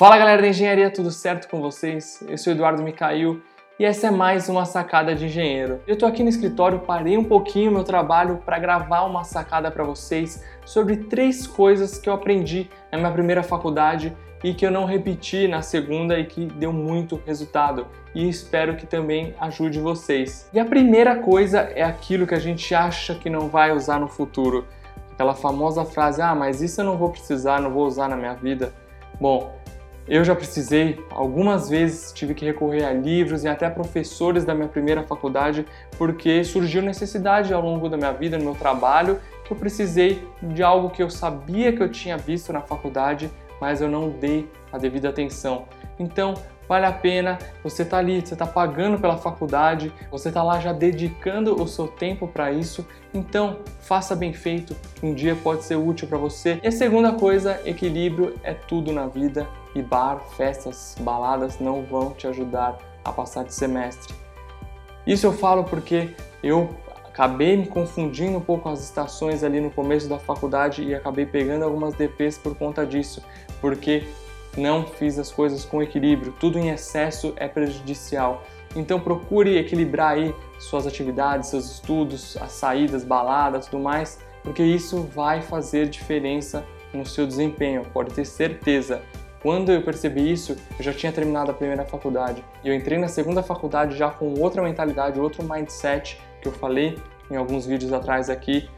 Fala galera da engenharia, tudo certo com vocês? Eu sou Eduardo Micail e essa é mais uma sacada de engenheiro. Eu tô aqui no escritório, parei um pouquinho meu trabalho para gravar uma sacada para vocês sobre três coisas que eu aprendi na minha primeira faculdade e que eu não repeti na segunda e que deu muito resultado. E espero que também ajude vocês. E a primeira coisa é aquilo que a gente acha que não vai usar no futuro. Aquela famosa frase: "Ah, mas isso eu não vou precisar, não vou usar na minha vida". Bom, eu já precisei, algumas vezes tive que recorrer a livros e até professores da minha primeira faculdade, porque surgiu necessidade ao longo da minha vida, no meu trabalho, que eu precisei de algo que eu sabia que eu tinha visto na faculdade, mas eu não dei a devida atenção. Então, vale a pena, você está ali, você está pagando pela faculdade, você está lá já dedicando o seu tempo para isso, então faça bem feito, um dia pode ser útil para você. E a segunda coisa, equilíbrio é tudo na vida e bar, festas, baladas não vão te ajudar a passar de semestre. Isso eu falo porque eu acabei me confundindo um pouco as estações ali no começo da faculdade e acabei pegando algumas DPs por conta disso, porque não fiz as coisas com equilíbrio, tudo em excesso é prejudicial. Então procure equilibrar aí suas atividades, seus estudos, as saídas, baladas, tudo mais, porque isso vai fazer diferença no seu desempenho, pode ter certeza. Quando eu percebi isso, eu já tinha terminado a primeira faculdade e eu entrei na segunda faculdade já com outra mentalidade, outro mindset que eu falei em alguns vídeos atrás aqui,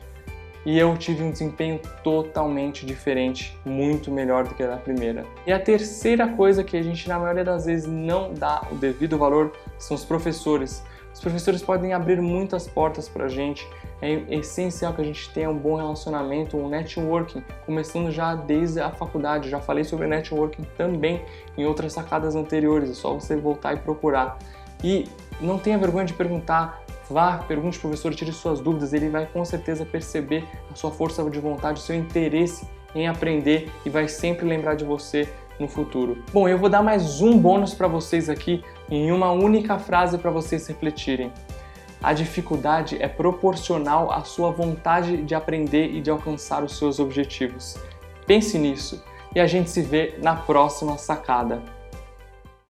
e eu tive um desempenho totalmente diferente, muito melhor do que na primeira. E a terceira coisa que a gente na maioria das vezes não dá o devido valor são os professores. Os professores podem abrir muitas portas para a gente. É essencial que a gente tenha um bom relacionamento, um networking, começando já desde a faculdade. Já falei sobre networking também em outras sacadas anteriores, é só você voltar e procurar. E não tenha vergonha de perguntar, vá, pergunte ao professor, tire suas dúvidas, ele vai com certeza perceber a sua força de vontade, o seu interesse em aprender e vai sempre lembrar de você no futuro. Bom, eu vou dar mais um bônus para vocês aqui em uma única frase para vocês refletirem. A dificuldade é proporcional à sua vontade de aprender e de alcançar os seus objetivos. Pense nisso e a gente se vê na próxima sacada.